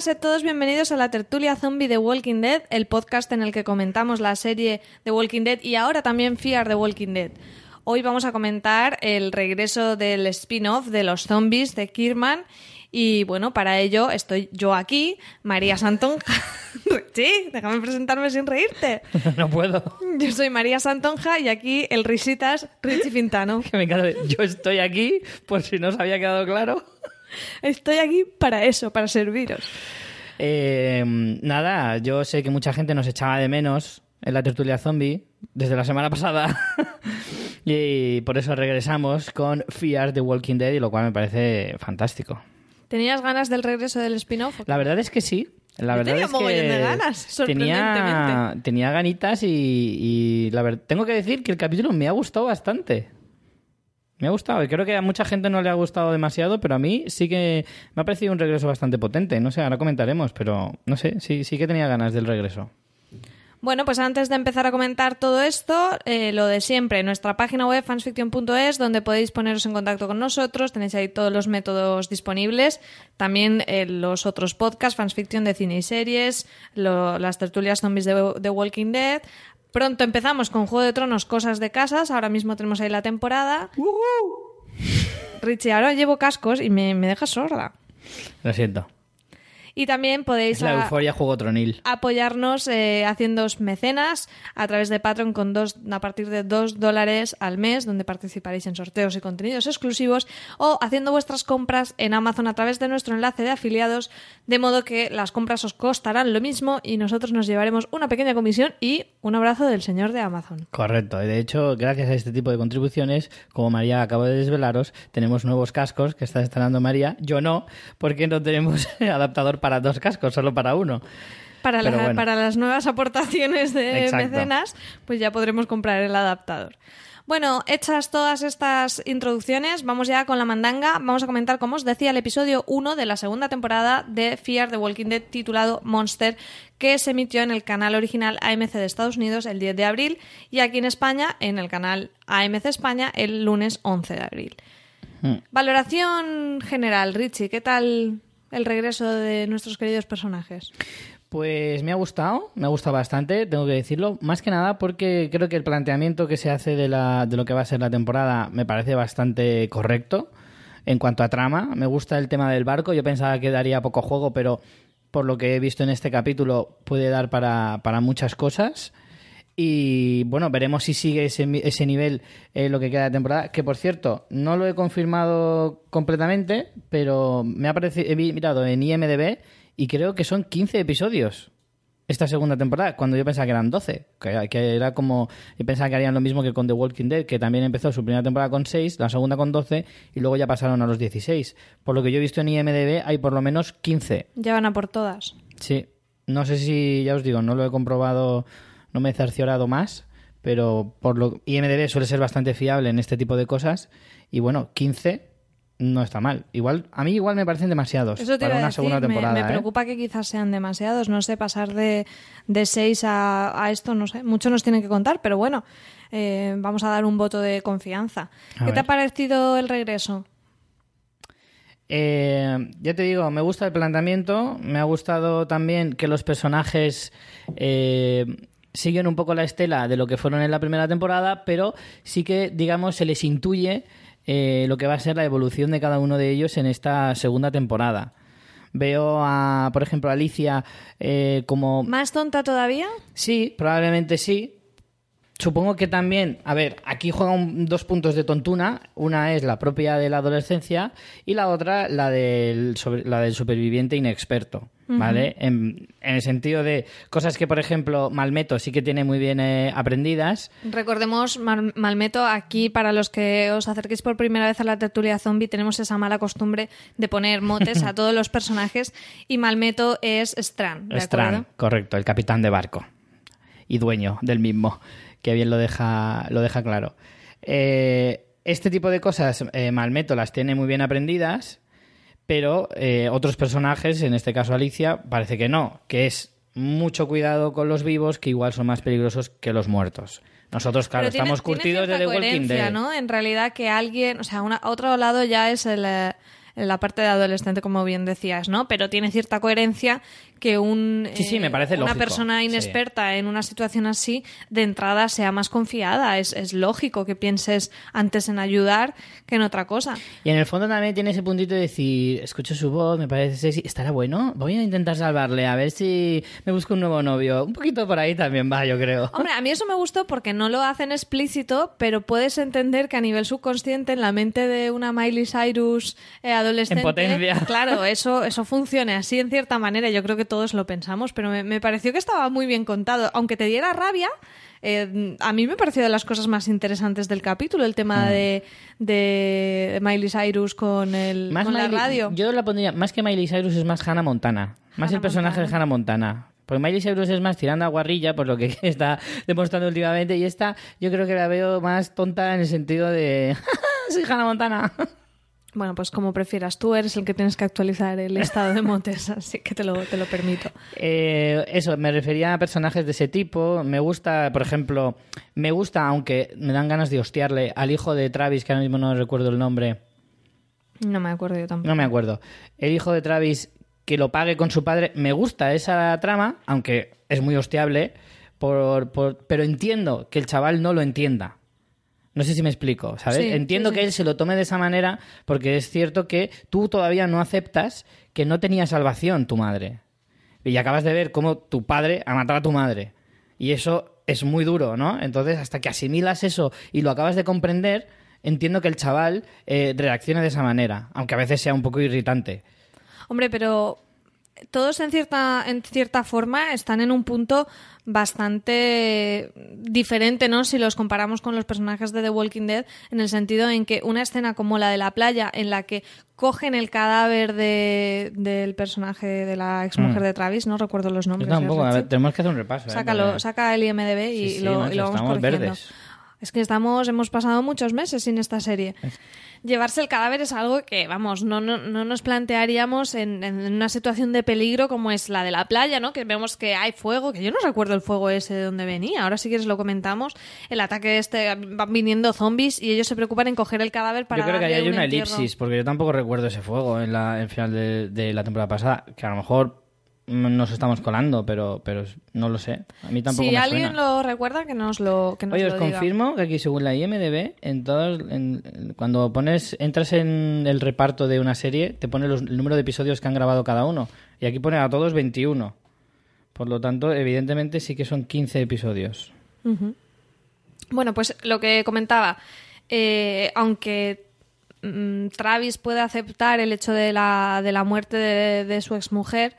Hola, sed todos bienvenidos a la tertulia zombie de Walking Dead, el podcast en el que comentamos la serie de Walking Dead y ahora también Fear the Walking Dead. Hoy vamos a comentar el regreso del spin-off de los zombies de Kirman y bueno, para ello estoy yo aquí, María Santonja. sí, déjame presentarme sin reírte. No puedo. Yo soy María Santonja y aquí el risitas Richie Fintano. Que me encanta. Yo estoy aquí, por si no os había quedado claro. Estoy aquí para eso, para serviros. Eh, nada, yo sé que mucha gente nos echaba de menos en la tertulia zombie desde la semana pasada. y por eso regresamos con Fear the Walking Dead, y lo cual me parece fantástico. ¿Tenías ganas del regreso del spin-off? La verdad es que sí. La verdad tenía es mogollón que de ganas, tenía, sorprendentemente. tenía ganitas y, y la verdad tengo que decir que el capítulo me ha gustado bastante. Me ha gustado y creo que a mucha gente no le ha gustado demasiado, pero a mí sí que me ha parecido un regreso bastante potente. No sé, ahora comentaremos, pero no sé, sí, sí que tenía ganas del regreso. Bueno, pues antes de empezar a comentar todo esto, eh, lo de siempre, nuestra página web fansfiction.es, donde podéis poneros en contacto con nosotros, tenéis ahí todos los métodos disponibles, también eh, los otros podcasts, fansfiction de cine y series, lo- las tertulias zombies de, de Walking Dead. Pronto empezamos con Juego de Tronos, cosas de casas, ahora mismo tenemos ahí la temporada. Richie, ahora llevo cascos y me, me dejas sorda. Lo siento. Y también podéis... La a- euforia juego tronil. apoyarnos eh, haciéndoos mecenas a través de Patreon con dos, a partir de dos dólares al mes, donde participaréis en sorteos y contenidos exclusivos, o haciendo vuestras compras en Amazon a través de nuestro enlace de afiliados, de modo que las compras os costarán lo mismo y nosotros nos llevaremos una pequeña comisión y un abrazo del señor de Amazon. Correcto. Y de hecho, gracias a este tipo de contribuciones, como María acaba de desvelaros, tenemos nuevos cascos que está estrenando María. Yo no, porque no tenemos adaptador para dos cascos, solo para uno. Para, la- Pero bueno. para las nuevas aportaciones de Exacto. mecenas, pues ya podremos comprar el adaptador. Bueno, hechas todas estas introducciones, vamos ya con la mandanga. Vamos a comentar, como os decía, el episodio 1 de la segunda temporada de Fear the Walking Dead titulado Monster, que se emitió en el canal original AMC de Estados Unidos el 10 de abril y aquí en España en el canal AMC España el lunes 11 de abril. Hmm. Valoración general, Richie, ¿qué tal el regreso de nuestros queridos personajes? Pues me ha gustado, me ha gustado bastante, tengo que decirlo. Más que nada porque creo que el planteamiento que se hace de, la, de lo que va a ser la temporada me parece bastante correcto. En cuanto a trama, me gusta el tema del barco. Yo pensaba que daría poco juego, pero por lo que he visto en este capítulo puede dar para, para muchas cosas. Y bueno, veremos si sigue ese, ese nivel eh, lo que queda de temporada. Que por cierto, no lo he confirmado completamente, pero me ha parecido, he mirado en IMDB y creo que son 15 episodios esta segunda temporada, cuando yo pensaba que eran 12. Que, que era como. Yo pensaba que harían lo mismo que con The Walking Dead, que también empezó su primera temporada con 6, la segunda con 12 y luego ya pasaron a los 16. Por lo que yo he visto en IMDB, hay por lo menos 15. Ya van a por todas. Sí, no sé si, ya os digo, no lo he comprobado, no me he cerciorado más, pero por lo IMDB suele ser bastante fiable en este tipo de cosas y bueno, 15 no está mal. Igual a mí igual me parecen demasiados Eso te para una decir, segunda temporada. me, ¿eh? preocupa que quizás sean demasiados, no sé, pasar de, de seis a, a esto, no sé, mucho nos tienen que contar, pero bueno, eh, vamos a dar un voto de confianza. A ¿Qué te ha parecido el regreso? Eh, ya te digo, me gusta el planteamiento, me ha gustado también que los personajes eh, siguen un poco la estela de lo que fueron en la primera temporada, pero sí que, digamos, se les intuye eh, lo que va a ser la evolución de cada uno de ellos en esta segunda temporada. Veo a, por ejemplo, a Alicia eh, como... ¿Más tonta todavía? Sí, probablemente sí. Supongo que también, a ver, aquí juegan dos puntos de tontuna. Una es la propia de la adolescencia y la otra la del, sobre- la del superviviente inexperto. ¿Vale? en, en el sentido de cosas que, por ejemplo, Malmeto sí que tiene muy bien eh, aprendidas. Recordemos, Mal- Malmeto, aquí para los que os acerquéis por primera vez a la tertulia zombie, tenemos esa mala costumbre de poner motes a todos los personajes y Malmeto es Stran, ¿de Strand, acuerdo? correcto, el capitán de barco y dueño del mismo, que bien lo deja, lo deja claro. Eh, este tipo de cosas eh, Malmeto las tiene muy bien aprendidas, pero eh, otros personajes, en este caso Alicia, parece que no, que es mucho cuidado con los vivos, que igual son más peligrosos que los muertos. Nosotros, claro, Pero estamos tiene curtidos de The Walking coherencia, Dead. ¿no? En realidad que alguien, o sea, una, otro lado ya es el, eh, la parte de adolescente, como bien decías, ¿no? Pero tiene cierta coherencia que un, Sí, sí, me parece una persona sí. inexperta en una situación así, de entrada sea más confiada. Es, es lógico que pienses antes en ayudar que en otra cosa. Y en el fondo también tiene ese puntito de decir, escucho su voz, me parece sexy, estará bueno, voy a intentar salvarle, a ver si me busco un nuevo novio. Un poquito por ahí también va, yo creo. Hombre, a mí eso me gustó porque no lo hacen explícito, pero puedes entender que a nivel subconsciente, en la mente de una Miley Cyrus eh, adolescente, En potencia. claro, eso, eso funcione así en cierta manera. Yo creo que todos lo pensamos, pero me, me pareció que estaba muy bien contado. Aunque te diera rabia, eh, a mí me pareció de las cosas más interesantes del capítulo, el tema de, de Miley Cyrus con, el, con Miley- la radio. Yo la pondría, más que Miley Cyrus es más Hannah Montana. Más el personaje Montana. de Hannah Montana. Porque Miley Cyrus es más tirando a guarrilla, por lo que está demostrando últimamente. Y esta, yo creo que la veo más tonta en el sentido de. ¡Soy Hannah Montana! Bueno, pues como prefieras, tú eres el que tienes que actualizar el estado de motes, así que te lo, te lo permito. Eh, eso, me refería a personajes de ese tipo. Me gusta, por ejemplo, me gusta, aunque me dan ganas de hostiarle, al hijo de Travis, que ahora mismo no recuerdo el nombre. No me acuerdo yo tampoco. No me acuerdo. El hijo de Travis que lo pague con su padre. Me gusta esa trama, aunque es muy hostiable, por, por- pero entiendo que el chaval no lo entienda. No sé si me explico, ¿sabes? Sí, entiendo sí, que él se lo tome de esa manera porque es cierto que tú todavía no aceptas que no tenía salvación tu madre. Y acabas de ver cómo tu padre ha matado a tu madre. Y eso es muy duro, ¿no? Entonces, hasta que asimilas eso y lo acabas de comprender, entiendo que el chaval eh, reaccione de esa manera, aunque a veces sea un poco irritante. Hombre, pero todos en cierta, en cierta forma están en un punto bastante diferente, ¿no? Si los comparamos con los personajes de The Walking Dead, en el sentido en que una escena como la de la playa, en la que cogen el cadáver de, del personaje de la exmujer Mm. de Travis, no recuerdo los Yo nombres. tampoco, a Richie. ver, tenemos que hacer un repaso. ¿eh? Sácalo, saca el IMDB y, Sí, sí, lo, y lo vamos estamos corrigiendo. verdes. Es que estamos, hemos pasado muchos meses sin esta serie. Llevarse el cadáver es algo que, vamos, no, no, no nos plantearíamos en, en una situación de peligro como es la de la playa, ¿no? Que vemos que hay fuego, que yo no recuerdo el fuego ese de dónde venía. Ahora si quieres lo comentamos. El ataque este, van viniendo zombies y ellos se preocupan en coger el cadáver para Yo creo que ahí hay un una entierro. elipsis, porque yo tampoco recuerdo ese fuego en la en final de, de la temporada pasada, que a lo mejor nos estamos colando, pero, pero no lo sé. A mí tampoco Si me alguien lo recuerda, que nos lo, que nos Oye, lo os diga. confirmo que aquí según la IMDB, en todos, en- cuando pones, entras en el reparto de una serie, te pone los- el número de episodios que han grabado cada uno. Y aquí pone a todos 21. Por lo tanto, evidentemente sí que son 15 episodios. Bueno, pues lo que comentaba, eh, aunque mm, Travis puede aceptar el hecho de la, de la muerte de, de su exmujer,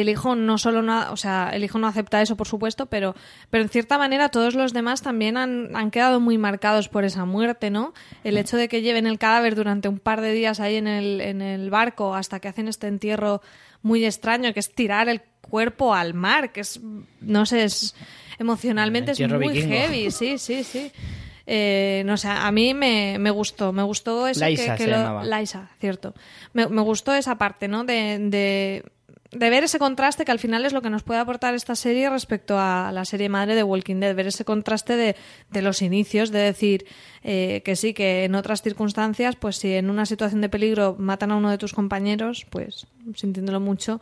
el hijo no solo no, o sea, el hijo no acepta eso, por supuesto, pero, pero en cierta manera todos los demás también han, han quedado muy marcados por esa muerte, ¿no? El hecho de que lleven el cadáver durante un par de días ahí en el, en el barco hasta que hacen este entierro muy extraño, que es tirar el cuerpo al mar, que es, no sé, es emocionalmente es muy vikingo. heavy, sí, sí, sí. Eh, no sé, a mí me, me gustó, me gustó eso Laisa que, que se lo- llamaba. Laisa, cierto. Me, me gustó esa parte, ¿no? De, de de ver ese contraste que al final es lo que nos puede aportar esta serie respecto a la serie madre de Walking Dead, ver ese contraste de, de los inicios, de decir eh, que sí, que en otras circunstancias, pues si en una situación de peligro matan a uno de tus compañeros, pues sintiéndolo mucho,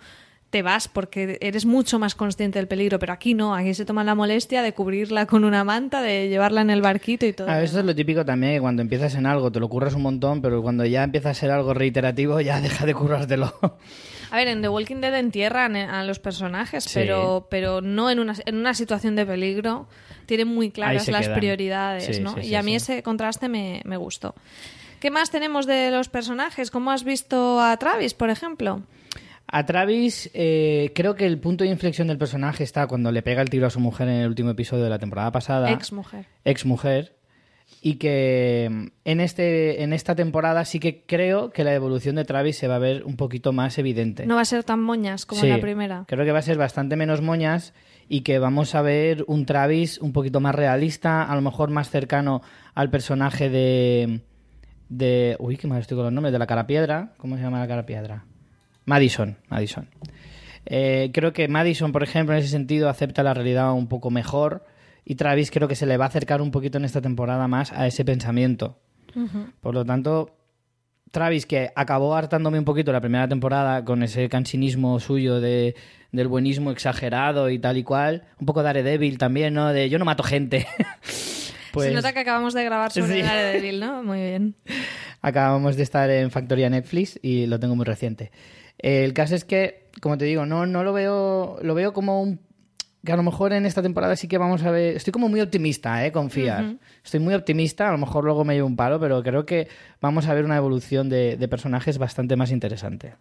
te vas porque eres mucho más consciente del peligro, pero aquí no, aquí se toma la molestia de cubrirla con una manta, de llevarla en el barquito y todo. A eso es lo típico también, cuando empiezas en algo te lo curras un montón, pero cuando ya empieza a ser algo reiterativo ya deja de currártelo. A ver, en The Walking Dead entierran a los personajes, Sí. pero, pero no en una, en una situación de peligro. Tienen muy claras las quedan. prioridades, Sí, ¿no? sí, y a mí ese contraste me, me gustó. ¿Qué más tenemos de los personajes? ¿Cómo has visto a Travis, por ejemplo? A Travis, eh, creo que el punto de inflexión del personaje está cuando le pega el tiro a su mujer en el último episodio de la temporada pasada. Ex mujer. ex mujer y que mm, en este en esta temporada sí que creo que la evolución de Travis se va a ver un poquito más evidente. No va a ser tan moñas como Sí, en la primera. Creo que va a ser bastante menos moñas y que vamos a ver un Travis un poquito más realista, a lo mejor más cercano al personaje de de uy, qué mal estoy con los nombres de la cara piedra, ¿cómo se llama la cara piedra? Madison, Madison. Eh, creo que Madison, por ejemplo, en ese sentido acepta la realidad un poco mejor y Travis creo que se le va a acercar un poquito en esta temporada más a ese pensamiento. Por lo tanto, Travis, que acabó hartándome un poquito la primera temporada con ese cansinismo suyo de, del buenismo exagerado y tal y cual, un poco Daredevil también, ¿no? De yo no mato gente. pues Se nota que acabamos de grabar sobre Sí. Daredevil, ¿no? Muy bien. acabamos de estar en Factoría Netflix y lo tengo muy reciente. El caso es que, como te digo, no, no lo veo, lo veo como un que a lo mejor en esta temporada sí que vamos a ver. Estoy como muy optimista, ¿eh? Confiar. Estoy muy optimista, a lo mejor luego me llevo un palo, pero creo que vamos a ver una evolución de, de personajes bastante más interesante.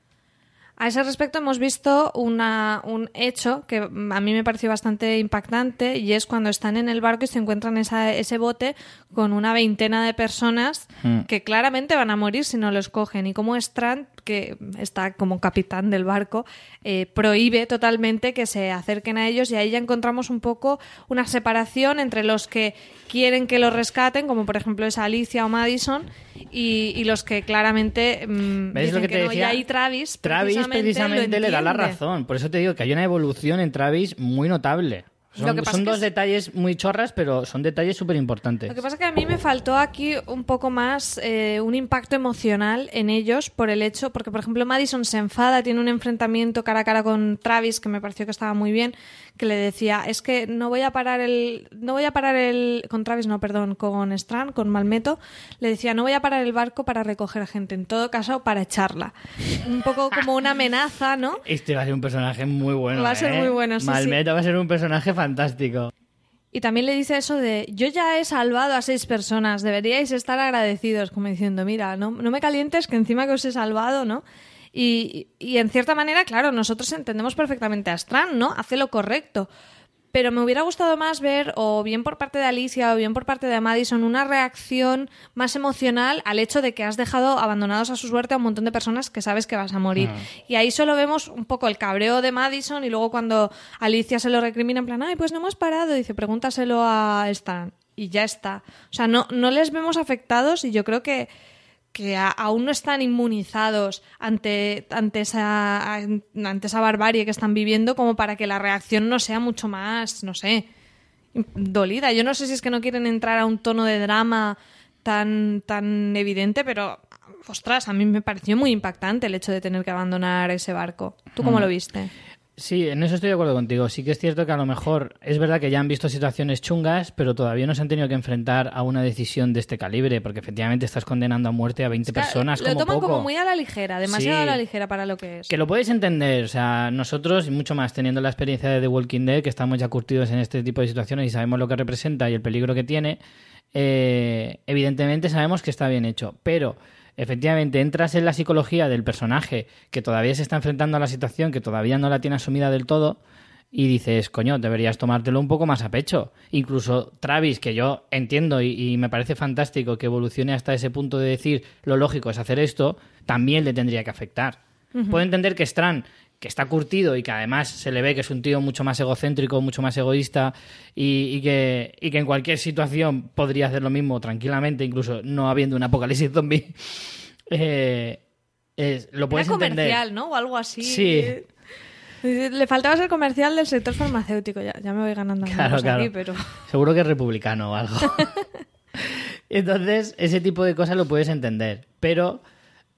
A ese respecto hemos visto una, un hecho que mm, a mí me pareció bastante impactante y es cuando están en el barco y se encuentran esa, ese bote con una veintena de personas Hmm. que claramente van a morir si no los cogen y como Strand, que está como capitán del barco, eh, prohíbe totalmente que se acerquen a ellos y ahí ya encontramos un poco una separación entre los que quieren que los rescaten, como por ejemplo es Alicia o Madison, y, y los que claramente mm, ¿Ves dicen lo que te no. Y decía? ahí Travis, Travis precisamente, le da la razón. Por eso te digo que hay una evolución en Travis muy notable. Son, que son dos es- detalles muy chorras, pero son detalles súper importantes. Lo que pasa es que a mí me faltó aquí un poco más eh, un impacto emocional en ellos por el hecho, porque por ejemplo Madison se enfada, tiene un enfrentamiento cara a cara con Travis que me pareció que estaba muy bien, que le decía es que no voy a parar el, no voy a parar el, con Travis no, perdón, con Strand, con Malmeto, le decía no voy a parar el barco para recoger gente, en todo caso para echarla, un poco como una amenaza, ¿no? Este va a ser un personaje muy bueno. Va a ser ¿eh? muy bueno, sí, Malmeto va a ser un personaje fantástico. Y también le dice eso de, yo ya he salvado a seis personas, deberíais estar agradecidos, como diciendo, mira, no, no me calientes que encima que os he salvado, ¿no? Y, y en cierta manera, claro, nosotros entendemos perfectamente a Strand, ¿no? Hace lo correcto. Pero me hubiera gustado más ver, o bien por parte de Alicia o bien por parte de Madison, una reacción más emocional al hecho de que has dejado abandonados a su suerte a un montón de personas que sabes que vas a morir. Y ahí solo vemos un poco el cabreo de Madison y luego cuando Alicia se lo recrimina en plan, ay, pues no hemos parado, dice, pregúntaselo a Stan. Y ya está. O sea, no, no les vemos afectados y yo creo que que a- aún no están inmunizados ante, ante, esa, ante esa barbarie que están viviendo como para que la reacción no sea mucho más, no sé, dolida. Yo no sé si es que no quieren entrar a un tono de drama tan, tan evidente, pero, ostras, a mí me pareció muy impactante el hecho de tener que abandonar ese barco. ¿Tú cómo lo viste? Sí, en eso estoy de acuerdo contigo. Sí que es cierto que a lo mejor es verdad que ya han visto situaciones chungas, pero todavía no se han tenido que enfrentar a una decisión de este calibre, porque efectivamente estás condenando a muerte a 20 personas lo como toman poco. como muy a la ligera, demasiado Sí. a la ligera para lo que es. Que lo puedes entender, o sea, nosotros, y mucho más teniendo la experiencia de The Walking Dead, que estamos ya curtidos en este tipo de situaciones y sabemos lo que representa y el peligro que tiene, eh, evidentemente sabemos que está bien hecho, pero efectivamente entras en la psicología del personaje que todavía se está enfrentando a la situación, que todavía no la tiene asumida del todo, y dices, coño, deberías tomártelo un poco más a pecho. Incluso Travis, que yo entiendo y, y me parece fantástico que evolucione hasta ese punto de decir lo lógico es hacer esto, también le tendría que afectar. Puedo entender que Strand, que está curtido y que además se le ve que es un tío mucho más egocéntrico, mucho más egoísta y, y que, y que en cualquier situación podría hacer lo mismo tranquilamente, incluso no habiendo un apocalipsis zombie, eh, es- lo puedes Era entender. comercial, ¿no? O algo así. Sí. Le faltaba ser comercial del sector farmacéutico. Ya, ya me voy ganando Claro, claro. aquí, pero... Seguro que es republicano o algo. Entonces, ese tipo de cosas lo puedes entender. Pero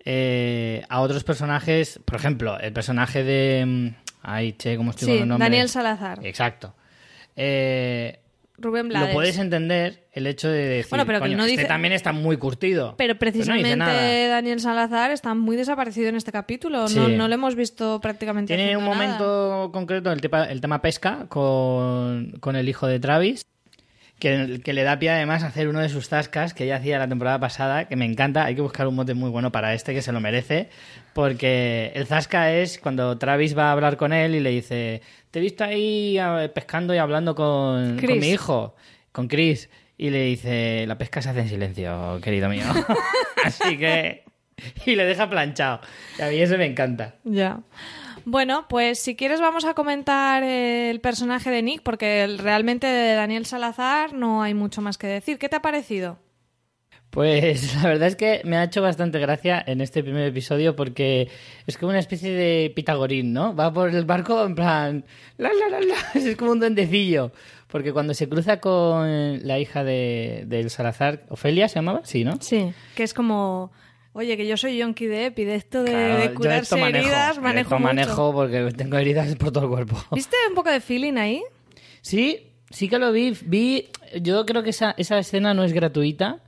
eh, a otros personajes, por ejemplo, el personaje de. mm, Ay, che, ¿cómo estoy Sí, con los nombres? Daniel Salazar. Exacto. Eh, Rubén lo Blades. puedes entender el hecho de decir. Bueno, pero que "Coño, no este también está muy curtido. Pero no precisamente dice nada. Daniel Salazar está muy desaparecido en este capítulo. Sí. No, no lo hemos visto prácticamente. Tiene un nada. momento concreto el tema, el tema pesca con, con el hijo de Travis, que, que le da pie además a hacer uno de sus tascas que ya hacía la temporada pasada, que me encanta. Hay que buscar un mote muy bueno para este, que se lo merece, porque el zasca es cuando Travis va a hablar con él y le dice, te he visto ahí ah, pescando y hablando con mi hijo, con Chris. Y le dice, la pesca se hace en silencio, querido mío. Así que... Y le deja planchado. Y a mí eso me encanta. Ya. Bueno, pues si quieres vamos a comentar el personaje de Nick, porque realmente de Daniel Salazar no hay mucho más que decir. ¿Qué te ha parecido? Pues la verdad es que me ha hecho bastante gracia en este primer episodio porque es como una especie de pitagorín, ¿no? Va por el barco en plan... La, la, la, la. Es como un duendecillo. Porque cuando se cruza con la hija de, del Salazar, Ofelia se llamaba, sí, ¿no? Sí. Que es como, oye, que yo soy Yonki Depp y de esto de, Claro, de curarse esto manejo, heridas manejo esto mucho. manejo porque tengo heridas por todo el cuerpo. ¿Viste un poco de feeling ahí? Sí, sí que lo vi. Vi, yo creo que esa, esa escena no es gratuita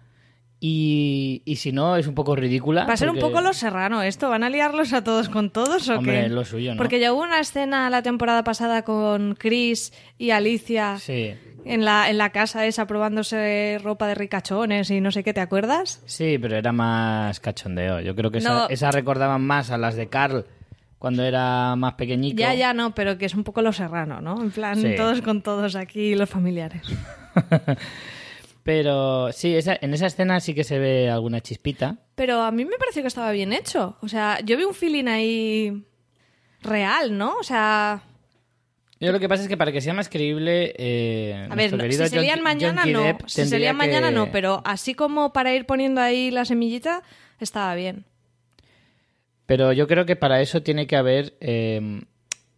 y, y si no es un poco ridícula. Va a ser un poco los serrano esto. ¿Van a liarlos a todos con todos o Hombre, qué? lo suyo, ¿no? Porque ya hubo una escena la temporada pasada con Chris y Alicia Sí. en, la, en la casa esa probándose ropa de ricachones y no sé qué, ¿te acuerdas? Sí, pero era más cachondeo. Yo creo que esa, No. esa recordaban más a las de Carl cuando era más pequeñico. Ya, ya no, pero que es un poco lo serrano, ¿no? En plan, Sí. todos con todos aquí, los familiares. Pero sí, esa, en esa escena sí que se ve alguna chispita. Pero a mí me pareció que estaba bien hecho. O sea, yo vi un feeling ahí real, ¿no? O sea, Yo lo que pasa es que para que sea más creíble, eh, a ver, no- si se lían John- mañana John no. Si se lían mañana que- no, pero así como para ir poniendo ahí la semillita, estaba bien. Pero yo creo que para eso tiene que haber eh,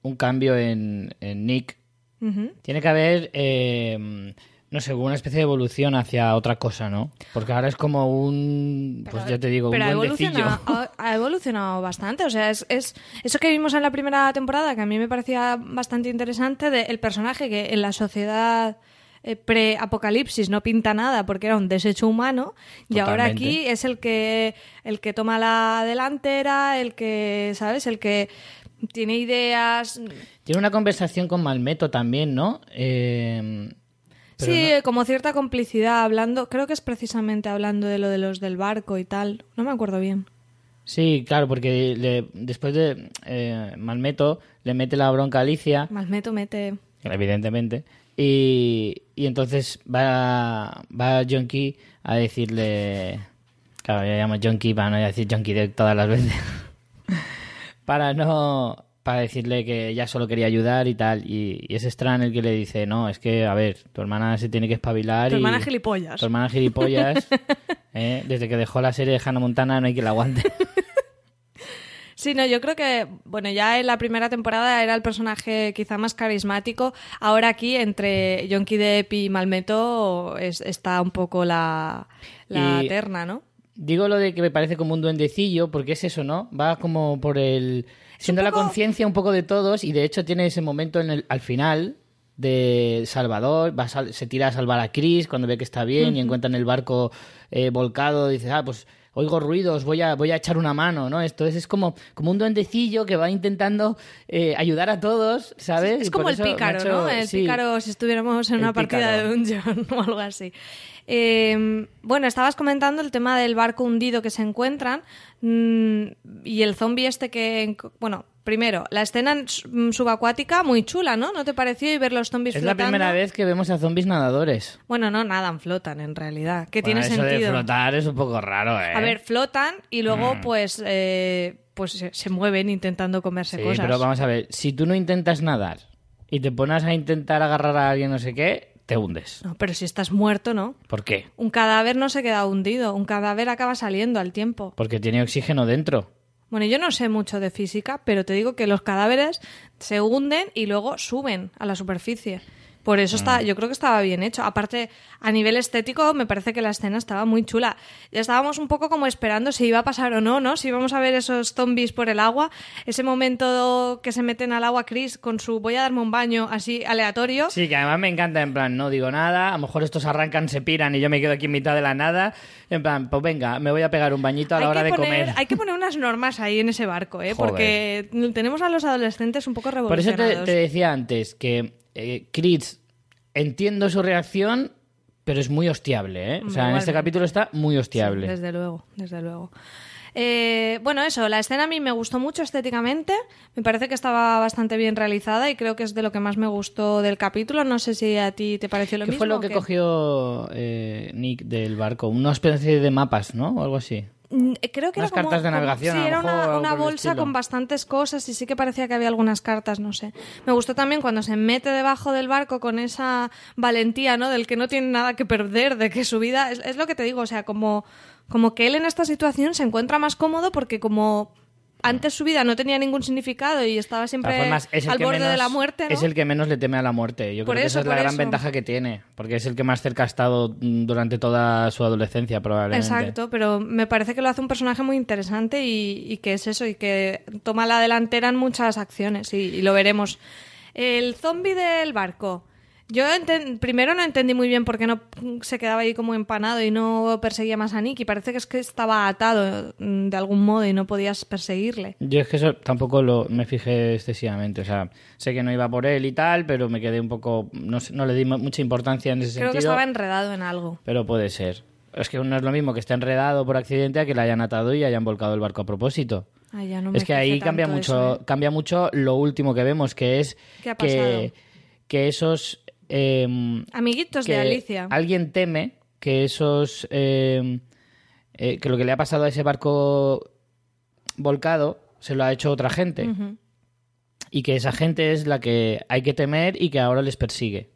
un cambio en, en Nick. Tiene que haber, eh, no sé, una especie de evolución hacia otra cosa, ¿no? Porque ahora es como un, pues ya te digo, Pero ha un duendecillo. evolucionado, ha, ha evolucionado bastante. O sea, es, es eso que vimos en la primera temporada, que a mí me parecía bastante interesante, de el personaje que en la sociedad eh, pre-apocalipsis no pinta nada porque era un desecho humano y ahora aquí es el que el que toma la delantera, el que, ¿sabes? El que tiene ideas. Tiene una conversación con Malmeto también, ¿no? Eh, pero sí, no- como cierta complicidad hablando, creo que es precisamente hablando de lo de los del barco y tal. No me acuerdo bien. Sí, claro, porque le- después de eh, Malmeto le mete la bronca a Alicia, Malmeto mete evidentemente, y, y entonces va, va John Key a decirle... Claro, yo llamo John Key para no decir John Key de todas las veces. para no... Para decirle que ella solo quería ayudar y tal. Y, y es Stran el que le dice, no, es que, a ver, tu hermana se tiene que espabilar. Tu y- hermana gilipollas. Tu hermana gilipollas. ¿eh? Desde que dejó la serie de Hannah Montana no hay que la aguante. Sí, no, yo creo que, bueno, ya en la primera temporada era el personaje quizá más carismático. Ahora aquí, entre Yonki Depp y Malmeto, es- está un poco la, la Y- terna, ¿no? Digo lo de que me parece como un duendecillo, porque es eso, ¿no? Va como por el... Siendo la conciencia un poco de todos y de hecho tiene ese momento en el, al final de Salvador, va a sal- se tira a salvar a Chris cuando ve que está bien y encuentra en el barco eh, volcado, dice, ah, pues oigo ruidos, voy a, voy a echar una mano, ¿no? Entonces es como, como un duendecillo que va intentando eh, ayudar a todos, ¿sabes? Es Y como el pícaro, hecho- ¿no? El sí. pícaro si estuviéramos en una partida pícaro. de Dungeon o algo así. Eh, bueno, estabas comentando el tema del barco hundido que se encuentran mm, y el zombie este que... Bueno, primero, la escena mm, subacuática muy chula, ¿no? ¿No te pareció? Y ver los zombies Es la flotando. primera vez que vemos a zombies nadadores. Bueno, no, nadan, flotan en realidad. Que Bueno, tiene eso de sentido. flotar es un poco raro, ¿eh? A ver, flotan y luego pues eh, pues se, se mueven intentando comerse Sí, cosas. pero vamos a ver, si tú no intentas nadar y te pones a intentar agarrar a alguien no sé qué, te hundes. No, pero si estás muerto, ¿no? ¿Por qué? Un cadáver no se queda hundido, un cadáver acaba saliendo al tiempo. Porque tiene oxígeno dentro. Bueno, yo no sé mucho de física, pero te digo que los cadáveres se hunden y luego suben a la superficie. Por eso está, yo creo que estaba bien hecho. Aparte, a nivel estético, me parece que la escena estaba muy chula. Ya estábamos un poco como esperando si iba a pasar o no, ¿no? Si íbamos a ver esos zombies por el agua. Ese momento que se meten al agua Chris con su voy a darme un baño así aleatorio. Sí, que además me encanta, en plan, no digo nada, a lo mejor estos arrancan, se piran y yo me quedo aquí en mitad de la nada. En plan, pues venga, me voy a pegar un bañito a la Hay hora de poner- comer. Hay que poner unas normas ahí en ese barco, ¿eh? Joder. Porque tenemos a los adolescentes un poco Por eso te, revolucionados. te decía antes que eh, entiendo su reacción, pero es muy hostiable, ¿eh? O sea, en este capítulo está muy hostiable. Desde luego, desde luego. Eh, bueno, eso, la escena a mí me gustó mucho estéticamente, me parece que estaba bastante bien realizada y creo que es de lo que más me gustó del capítulo. No sé si a ti te pareció lo ¿Qué mismo. fue lo que qué. cogió eh, Nick del barco? Una especie de mapas, ¿no? O algo así. Mm, Creo que Unas era como, cartas de como- navegación, sí, era una, una bolsa con bastantes cosas y sí que parecía que había algunas cartas, no sé. Me gustó también cuando se mete debajo del barco con esa valentía, ¿no? Del que no tiene nada que perder, de que su vida es, es lo que te digo, o sea, como como que él en esta situación se encuentra más cómodo porque como antes su vida no tenía ningún significado y estaba siempre formas, es al borde menos, de la muerte, ¿no? Es el que menos le teme a la muerte. Yo Por creo que esa es la gran eso. ventaja que tiene. Porque es el que más cerca ha estado durante toda su adolescencia, probablemente. Exacto, pero me parece que lo hace un personaje muy interesante y, y que es eso, y que toma la delantera en muchas acciones, y, y lo veremos. El zombie del barco. Yo primero no entendí muy bien por qué no se quedaba ahí como empanado y no perseguía más a Nick, y parece que es que estaba atado mm, de algún modo y no podías perseguirle. Yo es que eso tampoco lo, me fijé excesivamente. O sea, sé que no iba por él y tal, pero me quedé un poco. No, no le di mu- mucha importancia en ese Creo que sentido. estaba enredado en algo. Pero puede ser. Es que no es lo mismo que esté enredado por accidente a que le hayan atado y hayan volcado el barco a propósito. Ay, ya no me es que ahí cambia mucho, eso, ¿eh? cambia mucho lo último que vemos, que es ¿Qué ha que, que esos em, Amiguitos de Alicia. alguien teme que esos em, eh, que lo que le ha pasado a ese barco volcado se lo ha hecho otra gente y que esa gente es la que hay que temer y que ahora les persigue.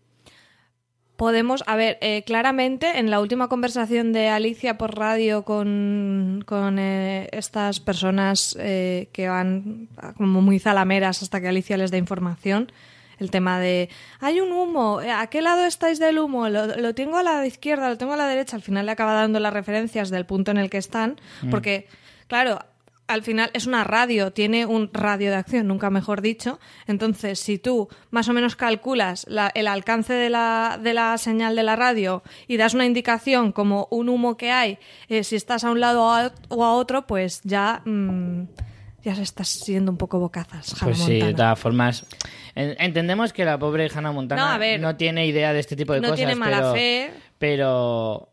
Podemos, a ver, eh, claramente en la última conversación de Alicia por radio con, con eh, estas personas eh, que van como muy zalameras hasta que Alicia les da información, el tema de, hay un humo, eh, ¿a qué lado estáis del humo? Lo, lo tengo a la izquierda, lo tengo a la derecha, al final le acaba dando las referencias del punto en el que están, porque, claro, al final es una radio, tiene un radio de acción, nunca mejor dicho. Entonces, si tú más o menos calculas la- el alcance de la, de la señal de la radio y das una indicación como un humo que hay, eh, si estás a un lado o a, o a otro, pues ya, mm, ya se estás siendo un poco bocazas. Hannah Pues sí, de todas formas. en- Entendemos que la pobre Hannah Montana No, a ver, no tiene idea de este tipo de no cosas. tiene mala pero, fe. Pero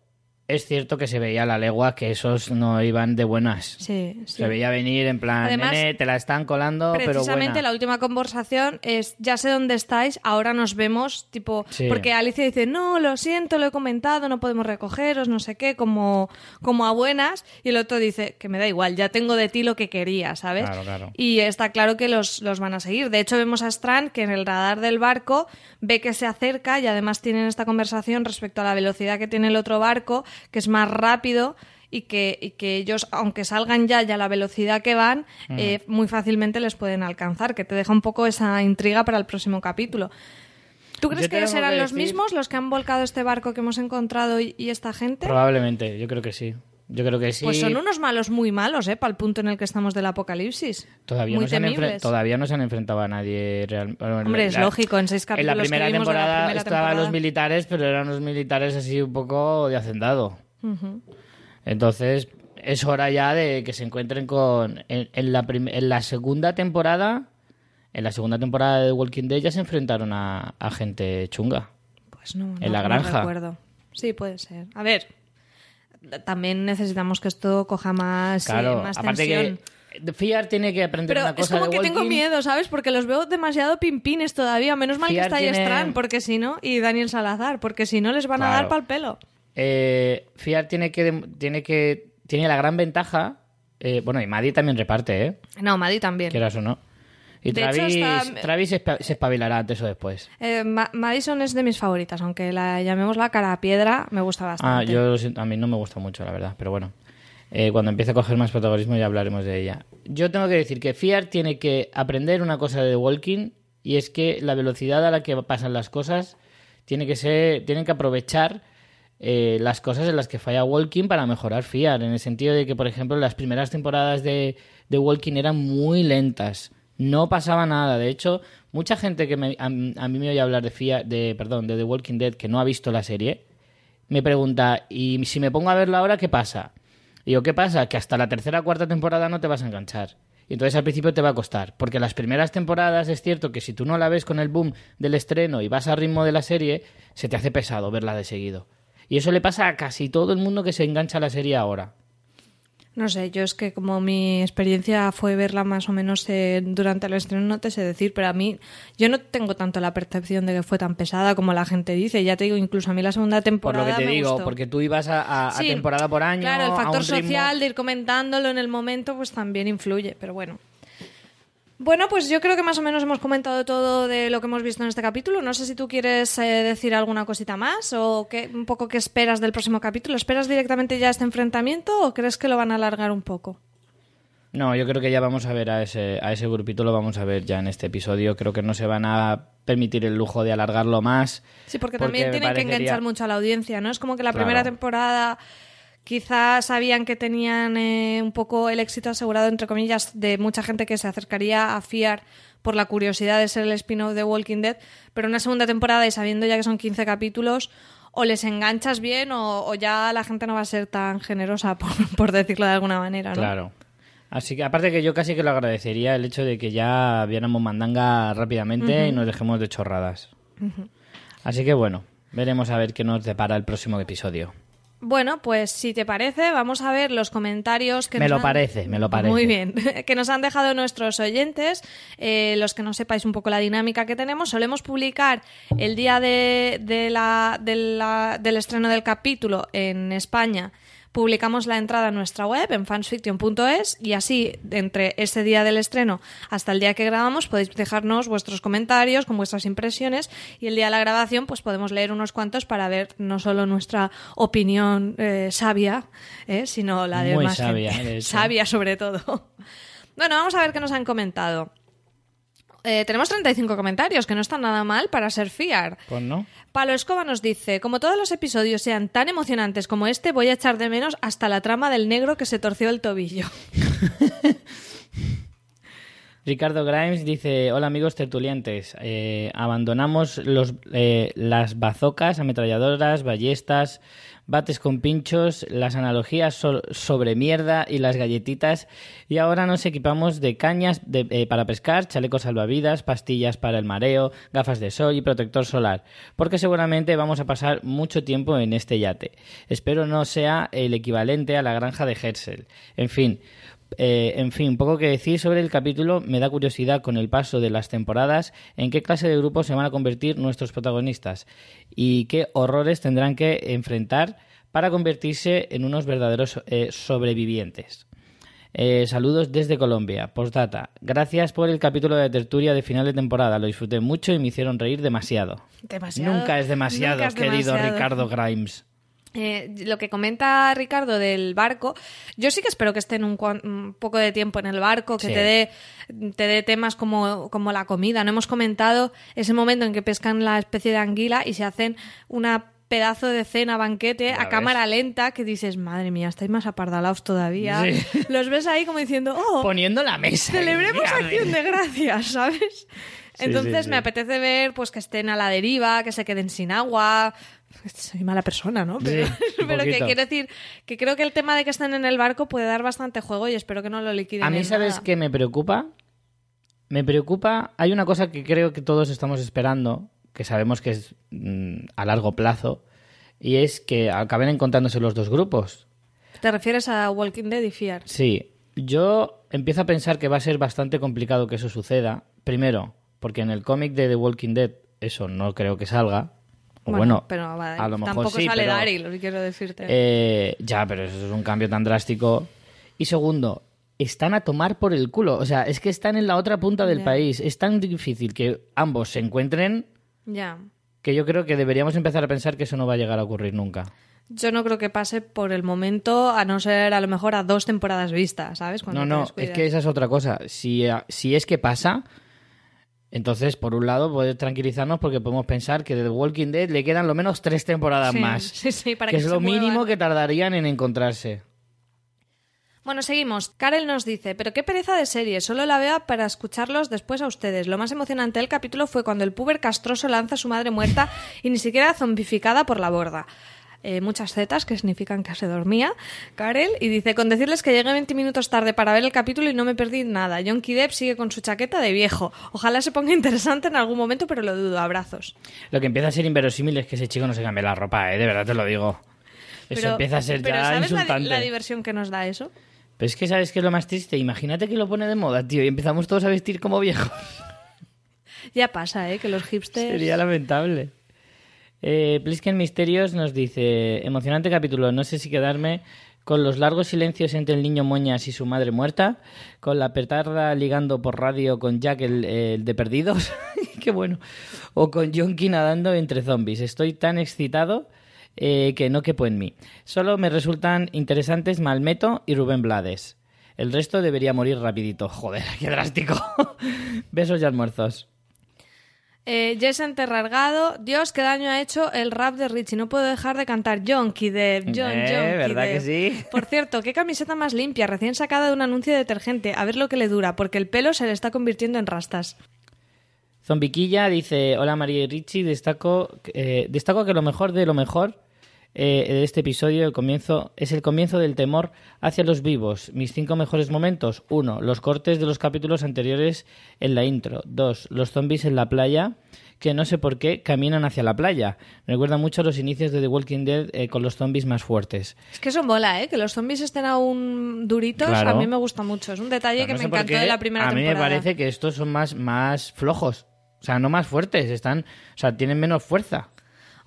es cierto que se veía a la legua que esos no iban de buenas. Sí, sí. Se veía venir en plan, Además, nene, te la están colando, pero Precisamente buena. la última conversación es, ya sé dónde estáis, ahora nos vemos, tipo, Sí. porque Alicia dice, no, lo siento, lo he comentado, no podemos recogeros, no sé qué, como, como a buenas, y el otro dice, que me da igual, ya tengo de ti lo que quería, ¿sabes? Claro, claro. Y está claro que los, los van a seguir. De hecho, vemos a Strand que en el radar del barco ve que se acerca y además tienen esta conversación respecto a la velocidad que tiene el otro barco, que es más rápido y que, y que ellos, aunque salgan ya ya a la velocidad que van, eh, muy fácilmente les pueden alcanzar, que te deja un poco esa intriga para el próximo capítulo. ¿Tú crees Yo que serán que los mismos los que han volcado este barco que hemos encontrado y, y esta gente? Probablemente, yo creo que sí. Yo creo que sí. Pues son unos malos muy malos, ¿eh? Para el punto en el que estamos del apocalipsis. Todavía muy no, se han enfre- temibles. todavía no se han enfrentado a nadie realmente. Hombre, es lógico, en seis En la capítulos primera la temporada primera estaban los militares, pero eran los militares así un poco de hacendado. Entonces, es hora ya de que se encuentren con. En, en la, en la segunda temporada. En la segunda temporada de Walking Dead ya se enfrentaron a, a gente chunga. Pues no, En no- la no granja. recuerdo. Sí, puede ser. A ver, también necesitamos que esto coja más, eh, Claro, más aparte tensión. que. Fiar tiene que aprender Pero una es cosa como de que tengo miedo, ¿sabes? Porque los veo demasiado pimpines todavía. Menos mal que Fiar está ahí tiene- Strand, porque si no, y Daniel Salazar, porque si no les van a dar pal pelo. Eh, Fiar tiene que, tiene que. Tiene la gran ventaja. eh, bueno, y Maddie también reparte, ¿eh? No, Maddy también. Quieras o no. Y De hecho, Travis, Travis se espa- se espabilará antes o después. Eh, Ma- Madison es de mis favoritas, aunque la llamemos la cara a piedra, me gusta Ah, bastante. yo lo siento, a mí no me gusta mucho, la verdad, pero bueno. Eh, cuando empiece a coger más protagonismo ya hablaremos de ella. Yo tengo que decir que Fiar tiene que aprender una cosa de The Walking y es que la velocidad a la que pasan las cosas tiene que ser, tienen que aprovechar eh, las cosas en las que falla Walking para mejorar Fiar, en el sentido de que, por ejemplo, las primeras temporadas de, de Walking eran muy lentas, no pasaba nada. De hecho, mucha gente que me- a, mí me oye hablar de de, perdón, de The Walking Dead que no ha visto la serie, me pregunta, ¿y si me pongo a verla ahora qué pasa? Y yo, ¿qué pasa? Que hasta la tercera o cuarta temporada no te vas a enganchar. Y entonces al principio te va a costar. Porque las primeras temporadas es cierto que si tú no la ves con el boom del estreno y vas al ritmo de la serie, se te hace pesado verla de seguido. Y eso le pasa a casi todo el mundo que se engancha a la serie ahora. No sé, yo es que como mi experiencia fue verla más o menos eh, durante el estreno, no te sé decir, pero a mí yo no tengo tanto la percepción de que fue tan pesada como la gente dice. Ya te digo, incluso a mí la segunda Por temporada lo que te me digo, gustó. porque tú ibas a, a- a Sí, temporada por año. Claro, el a factor ritmo- social de ir comentándolo en el momento, pues también influye, pero bueno. Bueno, pues yo creo que más o menos hemos comentado todo de lo que hemos visto en este capítulo. No sé si tú quieres eh, decir alguna cosita más o qué, un poco qué esperas del próximo capítulo. ¿Esperas directamente ya este enfrentamiento o crees que lo van a alargar un poco? No, yo creo que ya vamos a ver a ese, a ese grupito, lo vamos a ver ya en este episodio. Creo que no se van a permitir el lujo de alargarlo más. Sí, porque, Porque también tienen que enganchar mucho a la audiencia, ¿no? Es como que la Claro. primera temporada quizás sabían que tenían eh, un poco el éxito asegurado, entre comillas, de mucha gente que se acercaría a fiar por la curiosidad de ser el spin-off de Walking Dead, pero una segunda temporada y sabiendo ya que son 15 capítulos, o les enganchas bien o, o ya la gente no va a ser tan generosa, por, por decirlo de alguna manera, ¿no? Claro. Así que aparte que yo casi que lo agradecería el hecho de que ya viéramos mandanga rápidamente y nos dejemos de chorradas. Así que bueno, veremos a ver qué nos depara el próximo episodio. Bueno, pues si te parece, vamos a ver los comentarios que Me nos lo han- parece, me lo parece. Muy bien, que nos han dejado nuestros oyentes. Eh, los que no sepáis un poco la dinámica que tenemos, solemos publicar el día de, de la- de la- del estreno del capítulo en España. Publicamos la entrada en nuestra web, en fansfiction.es, y así, entre ese día del estreno hasta el día que grabamos, podéis dejarnos vuestros comentarios con vuestras impresiones, y el día de la grabación, pues podemos leer unos cuantos para ver no solo nuestra opinión eh, sabia, eh, sino la de Muy más sabia, gente. Sabia sobre todo. Bueno, vamos a ver qué nos han comentado. Eh, tenemos 35 comentarios, que no está nada mal para ser fiar. Pues no. Palo Escoba nos dice, como todos los episodios sean tan emocionantes como este, voy a echar de menos hasta la trama del negro que se torció el tobillo. Ricardo Grimes dice, hola amigos tertuliantes, Eh, abandonamos los, eh, las bazocas, ametralladoras, ballestas, bates con pinchos, las analogías so- sobre mierda y las galletitas y ahora nos equipamos de cañas de- eh, para pescar, chalecos salvavidas, pastillas para el mareo, gafas de sol y protector solar, porque seguramente vamos a pasar mucho tiempo en este yate. Espero no sea el equivalente a la granja de Herzl. En fin, eh, en fin, poco que decir sobre el capítulo. Me da curiosidad con el paso de las temporadas en qué clase de grupos se van a convertir nuestros protagonistas y qué horrores tendrán que enfrentar para convertirse en unos verdaderos eh, sobrevivientes. Eh, saludos desde Colombia. Postdata. Gracias por el capítulo de tertulia de final de temporada. Lo disfruté mucho y me hicieron reír demasiado. Demasiado. Nunca es demasiado, Nunca es querido demasiado. Ricardo Grimes. Eh, lo que comenta Ricardo del barco, yo sí que espero que estén un, poco de tiempo en el barco, que Sí. te dé te dé temas como, como la comida. No hemos comentado ese momento en que pescan la especie de anguila y se hacen una pedazo de cena, banquete, a ves. cámara lenta, que dices, madre mía, estáis más apardalaos todavía. Sí. Los ves ahí como diciendo, oh, Poniendo la mesa. celebremos acción de gracias, ¿sabes? Sí, Entonces sí, me apetece ver pues que estén a la deriva, que se queden sin agua. Soy mala persona, ¿no? Pero, Sí, un pero que quiero decir que creo que el tema de que estén en el barco puede dar bastante juego y espero que no lo liquiden. A mí, ¿sabes qué me preocupa? Me preocupa, hay una cosa que creo que todos estamos esperando, que sabemos que es mm, a largo plazo, y es que acaben encontrándose los dos grupos. ¿Te refieres a Walking Dead y Fear? Sí, yo empiezo a pensar que va a ser bastante complicado que eso suceda. Primero, porque en el cómic de The Walking Dead eso no creo que salga. O bueno, pero a lo mejor tampoco sí, sale pero- Daryl, quiero decirte. Eh, ya, pero eso es un cambio tan drástico. Y segundo, están a tomar por el culo. O sea, es que están en la otra punta del país. Es tan difícil que ambos se encuentren ya. que yo creo que deberíamos empezar a pensar que eso no va a llegar a ocurrir nunca. Yo no creo que pase por el momento, a no ser a lo mejor a dos temporadas vistas, ¿sabes? Cuando no, no, es que esa es otra cosa. Si, eh, si es que pasa, entonces, por un lado, poder tranquilizarnos porque podemos pensar que de The Walking Dead le quedan lo menos tres temporadas Sí, más. Sí, sí, para que que, es lo muevan. mínimo que tardarían en encontrarse. Bueno, seguimos. Karel nos dice, pero qué pereza de serie, solo la veo para escucharlos después a ustedes. Lo más emocionante del capítulo fue cuando el puber castroso lanza a su madre muerta y ni siquiera zombificada por la borda. Eh, muchas zetas que significan que se dormía, Karel, y dice, con decirles que llegué 20 minutos tarde para ver el capítulo y no me perdí nada. John Depp sigue con su chaqueta de viejo. Ojalá se ponga interesante en algún momento, pero lo dudo. Abrazos. Lo que empieza a ser inverosímil es que ese chico no se cambie la ropa, ¿eh? de verdad te lo digo. Eso Pero- empieza a ser pero ya ¿sabes la, insultante. la diversión que nos da eso? Pero es que sabes qué es lo más triste. Imagínate que lo pone de moda, tío, y empezamos todos a vestir como viejos. Ya pasa, ¿eh? Que los hipsters... Sería lamentable. Eh, Plisken Misterios nos dice: Emocionante capítulo. No sé si quedarme con los largos silencios entre el niño Moñas y su madre muerta, con la petarda ligando por radio con Jack el, el de Perdidos, qué bueno, o con Yonki nadando entre zombies. Estoy tan excitado eh, que no quepo en mí. Solo me resultan interesantes Malmeto y Rubén Blades. El resto debería morir rapidito. Joder, qué drástico. Besos y almuerzos. Eh, Jason Terrargado, Dios, qué daño ha hecho el rap de Richie. No puedo dejar de cantar Yonky Depp, John, Eh, Yonky ¿verdad que sí? Por cierto, qué camiseta más limpia, recién sacada de un anuncio de detergente. A ver lo que le dura, porque el pelo se le está convirtiendo en rastas. Zombiquilla dice, hola María y Richie, destaco, eh, destaco que lo mejor de lo mejor eh, de este episodio el comienzo, es el comienzo del temor hacia los vivos. Mis cinco mejores momentos. Uno, los cortes de los capítulos anteriores en la intro. Dos, los zombies en la playa que no sé por qué caminan hacia la playa. Me recuerda mucho a los inicios de The Walking Dead eh, con los zombies más fuertes. Es que eso mola, ¿eh? Que los zombies estén aún duritos, Claro. a mí me gusta mucho. Es un detalle que No me encantó de la primera a mí temporada. me parece que estos son más, más flojos. O sea, no más fuertes, están, o sea, tienen menos fuerza.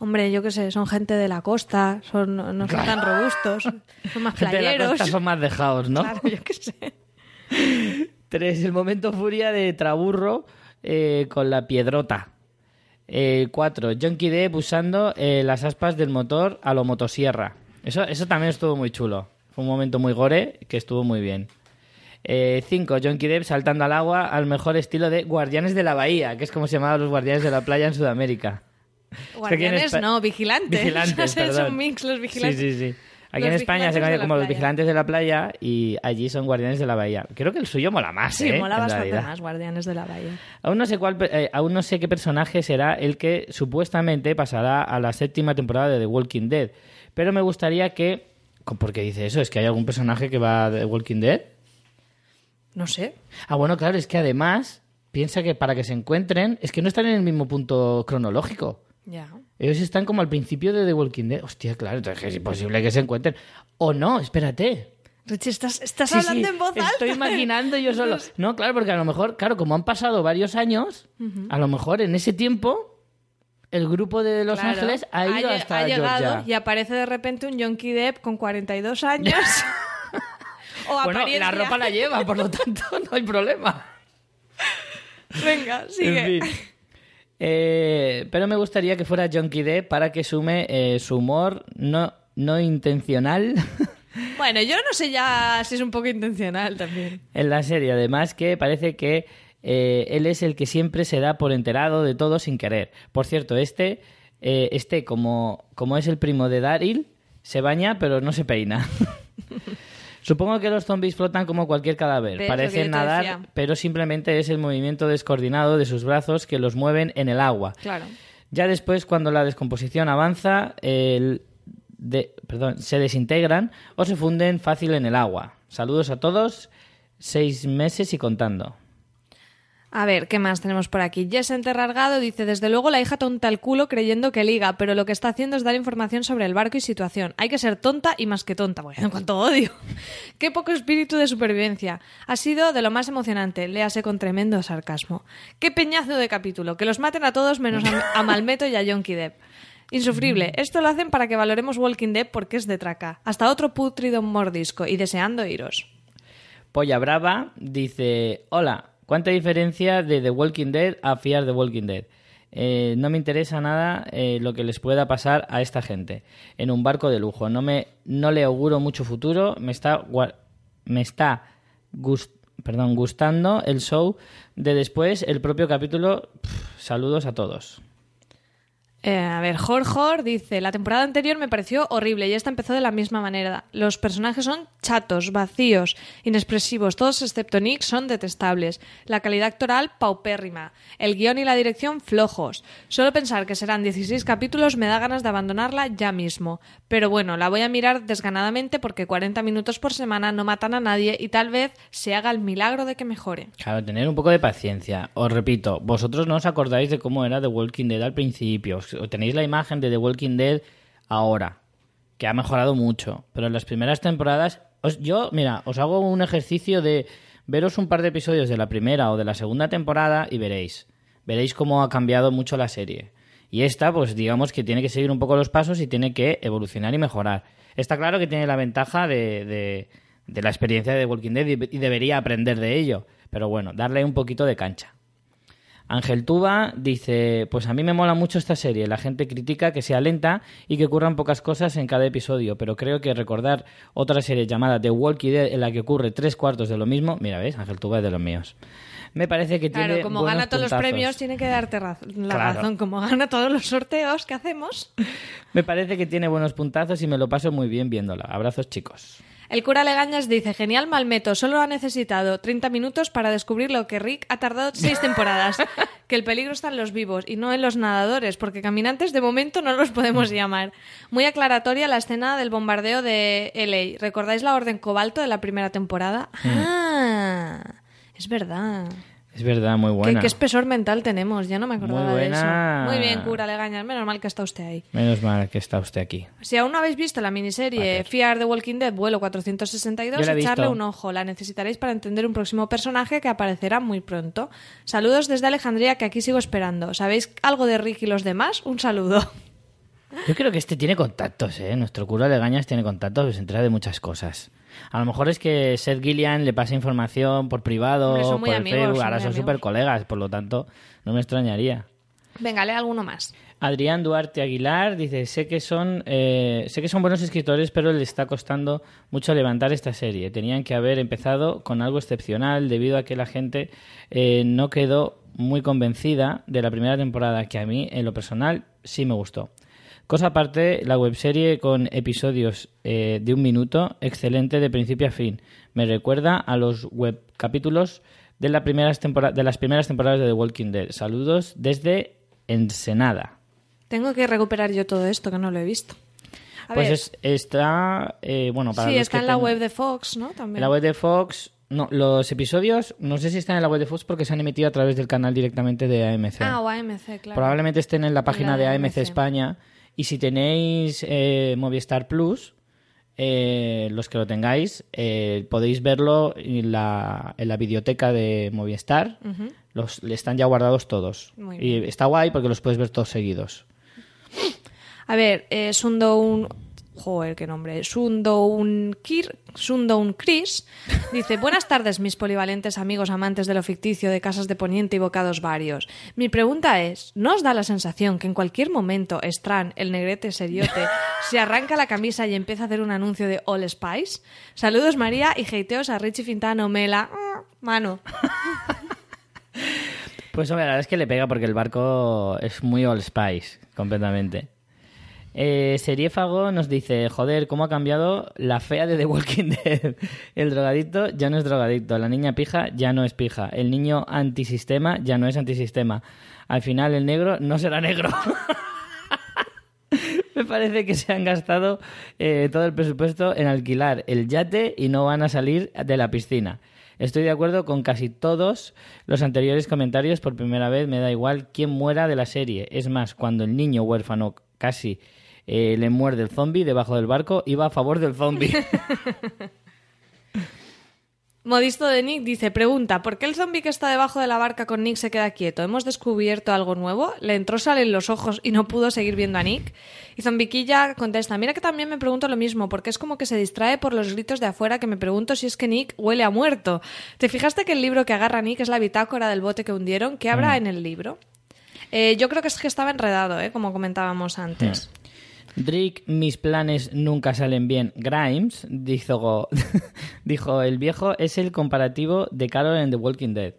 Hombre, yo qué sé, son gente de la costa, son, no son tan robustos, son más Gente de la playeros. costa son más dejados, ¿no? Claro, yo qué sé. Tres, el momento furia de Traburro eh, con la piedrota. Eh, cuatro, Jonky Depp usando eh, las aspas del motor a lo motosierra. Eso, eso también estuvo muy chulo. Fue un momento muy gore que estuvo muy bien. Eh, cinco, Jonky Depp saltando al agua al mejor estilo de Guardianes de la Bahía, que es como se llamaban los Guardianes de la Playa en Sudamérica. Guardianes, no, vigilantes. Vigilantes, perdón. mix, los vigilantes. Sí, sí, sí. Aquí Los en España se de conoce como los vigilantes de la playa y allí son guardianes de la bahía. Creo que el suyo mola más, Sí, ¿eh? mola En bastante realidad. más Guardianes de la Bahía. Aún no sé cuál, eh, aún no sé qué personaje será el que supuestamente pasará a la séptima temporada de The Walking Dead, pero me gustaría que, ¿por qué dice eso? Es que hay algún personaje que va a The Walking Dead. No sé. Ah, bueno, claro, es que además piensa que para que se encuentren es que no están en el mismo punto cronológico. Ya. Ellos están como al principio de The Walking Dead. Hostia, claro, entonces es imposible que se encuentren. O no, espérate. Richie, estás, estás Sí, hablando sí, en voz alta. Estoy imaginando yo solo. No, claro, porque a lo mejor, claro, como han pasado varios años, a lo mejor en ese tiempo el grupo de Los Claro. Ángeles ha ido lle- hasta ha llegado Georgia. y aparece de repente un Yonky Depp con 42 años. o Bueno, la ropa la lleva, por lo tanto no hay problema. Venga, sigue. En fin. Eh, pero me gustaría que fuera Jonky D para que sume eh, su humor no, no intencional Bueno, yo no sé ya si es un poco intencional también. en la serie. Además que parece que eh, él es el que siempre se da por enterado de todo sin querer. Por cierto, este, este como, como es el primo de Daryl, se baña pero no se peina. Supongo que los zombies flotan como cualquier cadáver. ¿Ves lo que yo Parecen nadar, decía? pero simplemente es el movimiento descoordinado de sus brazos que los mueven en el agua. Claro. Ya después, cuando la descomposición avanza, el de- perdón, se desintegran o se funden fácil en el agua. Saludos a todos, seis meses y contando. A ver, ¿qué más tenemos por aquí? Jess Enterrargado dice, desde luego la hija tonta el culo creyendo que liga, pero lo que está haciendo es dar información sobre el barco y situación. Hay que ser tonta y más que tonta. Bueno, en cuanto odio. Qué poco espíritu de supervivencia. Ha sido de lo más emocionante, léase con tremendo sarcasmo. Qué peñazo de capítulo, que los maten a todos menos a, a Malmeto y a Yonky Depp. Insufrible. Esto lo hacen para que valoremos Walking Dead porque es de traca. Hasta otro putrido mordisco y deseando iros. Polla Brava dice: Hola, ¿cuánta diferencia de The Walking Dead a Fear the Walking Dead? Eh, no me interesa nada eh, lo que les pueda pasar a esta gente en un barco de lujo. No me no le auguro mucho futuro. Me está me está perdón, gustando el show de después el propio capítulo. Saludos a todos. Eh, a ver, Jorjor dice, la temporada anterior me pareció horrible y esta empezó de la misma manera. Los personajes son chatos, vacíos, inexpresivos, todos excepto Nick son detestables. La calidad actoral paupérrima. El guion y la dirección flojos. Solo pensar que serán 16 capítulos me da ganas de abandonarla ya mismo. Pero bueno, la voy a mirar desganadamente porque 40 minutos por semana no matan a nadie y tal vez se haga el milagro de que mejore. Claro, tener un poco de paciencia. Os repito, vosotros no os acordáis de cómo era The Walking Dead al principio. O tenéis la imagen de The Walking Dead ahora, que ha mejorado mucho. Pero en las primeras temporadas, os- yo, mira, os hago un ejercicio de veros un par de episodios de la primera o de la segunda temporada y veréis. Veréis cómo ha cambiado mucho la serie. Y esta, pues digamos que tiene que seguir un poco los pasos y tiene que evolucionar y mejorar. Está claro que tiene la ventaja de, de- la experiencia de The Walking Dead y debería aprender de ello. Pero bueno, darle un poquito de cancha. Ángel Tuba dice, pues a mí me mola mucho esta serie, la gente critica que sea lenta y que ocurran pocas cosas en cada episodio, pero creo que recordar otra serie llamada The Walking Dead en la que ocurre tres cuartos de lo mismo, mira, ¿ves? Ángel Tuba es de los míos. Me parece que Claro, tiene como buenos gana todos los premios, tiene que darte la Claro. razón. Como gana todos los sorteos que hacemos. Me parece que tiene buenos puntazos y me lo paso muy bien viéndola. Abrazos, chicos. El cura Legañas dice, genial Malmeto, solo ha necesitado 30 minutos para descubrir lo que Rick ha tardado seis temporadas. que el peligro está en los vivos y no en los nadadores, porque caminantes de momento no los podemos llamar. Muy aclaratoria la escena del bombardeo de LA. ¿Recordáis la orden cobalto de la primera temporada? Ah, es verdad. Es verdad, muy ¿Qué, buena. qué espesor mental tenemos, ya no me acordaba Muy de eso. Muy bien, cura Legañas, menos mal que está usted ahí. Menos mal que está usted aquí. Si aún no habéis visto la miniserie Fear the Walking Dead vuelo 462, Yo la he echarle un ojo. La necesitaréis para entender un próximo personaje que aparecerá muy pronto. Saludos desde Alejandría, que aquí sigo esperando. ¿Sabéis algo de Rick y los demás? Un saludo. Yo creo que este tiene contactos, ¿eh? Nuestro cura de Gañas tiene contactos se entera de muchas cosas. A lo mejor es que Seth Gillian le pasa información por privado, Hombre, por muy el amigos, Facebook, ahora son amigos. súper colegas, por lo tanto, no me extrañaría. Venga, lee alguno más. Adrián Duarte Aguilar dice, sé que son eh, sé que son buenos escritores, pero le está costando mucho levantar esta serie. Tenían que haber empezado con algo excepcional debido a que la gente eh, no quedó muy convencida de la primera temporada, que a mí, en lo personal, sí me gustó. Cosa aparte, la webserie con episodios eh, de un minuto, excelente de principio a fin. Me recuerda a los web capítulos de, la primeras de las primeras temporadas de The Walking Dead. Saludos desde Ensenada. Tengo que recuperar yo todo esto, que no lo he visto. A Pues es- está, eh, bueno, para sí, los está que en la ten- web de Fox, ¿no? También. En la web de Fox, no, los episodios, no sé si están en la web de Fox porque se han emitido a través del canal directamente de AMC. Ah, o AMC, claro. Probablemente estén en la página la de de AMC AMC. España. Y si tenéis eh, Movistar Plus, eh, los que lo tengáis, eh, podéis verlo en la, en la videoteca de Movistar. los, están ya guardados todos. Y está guay porque los puedes ver todos seguidos. A ver, eh, Sundo un... Joder, qué nombre. Sundo un Kir... Sundo un Chris dice Buenas tardes, mis polivalentes amigos amantes de lo ficticio de casas de poniente y bocados varios. Mi pregunta es, ¿no os da la sensación que en cualquier momento Stran, el negrete seriote, se arranca la camisa y empieza a hacer un anuncio de All Spice? Saludos María y heiteos a Richie Fintano, Mela... mm, Mano. Pues hombre, la verdad es que le pega porque el barco es muy All Spice, completamente. Eh, Seriéfago nos dice, joder, cómo ha cambiado la fea de The Walking Dead. El drogadicto ya no es drogadicto, la niña pija ya no es pija, el niño antisistema ya no es antisistema. Al final el negro no será negro. Me parece que se han gastado eh, todo el presupuesto en alquilar el yate y no van a salir de la piscina. Estoy de acuerdo con casi todos los anteriores comentarios. Por primera vez me da igual quién muera de la serie. Es más, cuando el niño huérfano casi eh, le muerde el zombie debajo del barco, iba a favor del zombie. Modisto de Nick dice, pregunta, ¿por qué el zombie que está debajo de la barca con Nick se queda quieto? ¿Hemos descubierto algo nuevo? Le entró sal en los ojos y no pudo seguir viendo a Nick. Y Zombiquilla contesta, mira que también me pregunto lo mismo, porque es como que se distrae por los gritos de afuera que me pregunto si es que Nick huele a muerto. ¿Te fijaste que el libro que agarra Nick es la bitácora del bote que hundieron? ¿Qué habrá en el libro? Eh, yo creo que es que estaba enredado, ¿eh? como comentábamos antes. Drake, mis planes nunca salen bien. Grimes dijo, dijo, el viejo es el comparativo de Carol en The Walking Dead.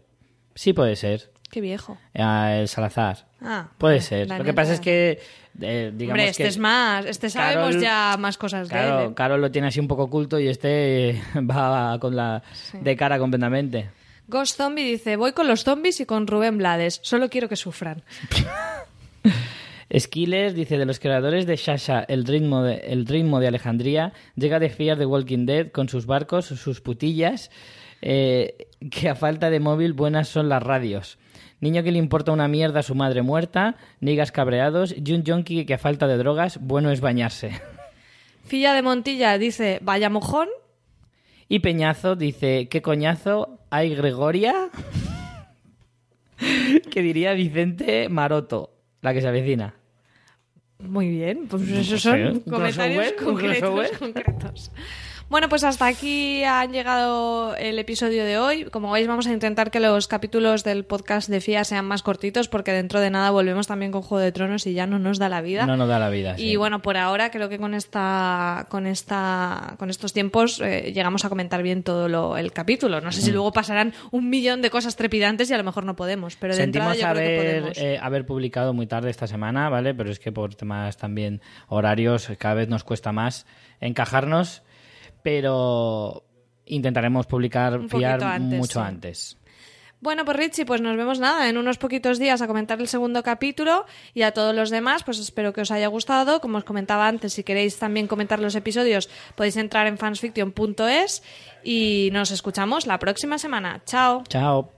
Sí puede ser. Qué viejo. Ah, el Salazar. Ah, Puede ser. Lo que pasa es que, eh, digamos Hombre, este que es más. Este sabemos Carol- ya más cosas de él. Claro, ¿eh? Carol lo tiene así un poco oculto y este va con la de cara completamente. Ghost Zombie dice: Voy con los zombies y con Rubén Blades. Solo quiero que sufran. Skillers dice de los creadores de Shasha, el ritmo de, el ritmo de Alejandría, llega de Fear the Walking Dead con sus barcos, sus putillas, eh, que a falta de móvil buenas son las radios. Niño que le importa una mierda a su madre muerta, nigas cabreados, y un junkie que a falta de drogas, bueno es bañarse. Filla de Montilla dice: Vaya mojón. Y Peñazo dice, ¿qué coñazo hay Gregoria? que diría Vicente Maroto, la que se avecina. Muy bien, pues No esos sé, son un comentarios concretos. Bueno, pues hasta aquí han llegado el episodio de hoy. Como veis, vamos a intentar que los capítulos del podcast de FIA sean más cortitos porque dentro de nada volvemos también con Juego de Tronos y ya no nos da la vida. No nos da la vida. Y bueno, por ahora creo que con esta, con esta, con estos tiempos eh, llegamos a comentar bien todo lo, el capítulo. No sé si luego pasarán un millón de cosas trepidantes y a lo mejor no podemos, pero de entrada Sentimos creo que haber, podemos. eh, haber publicado muy tarde esta semana, ¿vale? Pero es que por temas también horarios cada vez nos cuesta más encajarnos, pero intentaremos publicar Un fiar antes, mucho sí. antes. Bueno, pues Richie, pues nos vemos nada en unos poquitos días a comentar el segundo capítulo y a todos los demás, pues espero que os haya gustado. Como os comentaba antes, si queréis también comentar los episodios, podéis entrar en fansfiction.es y nos escuchamos la próxima semana. Chao. Chao.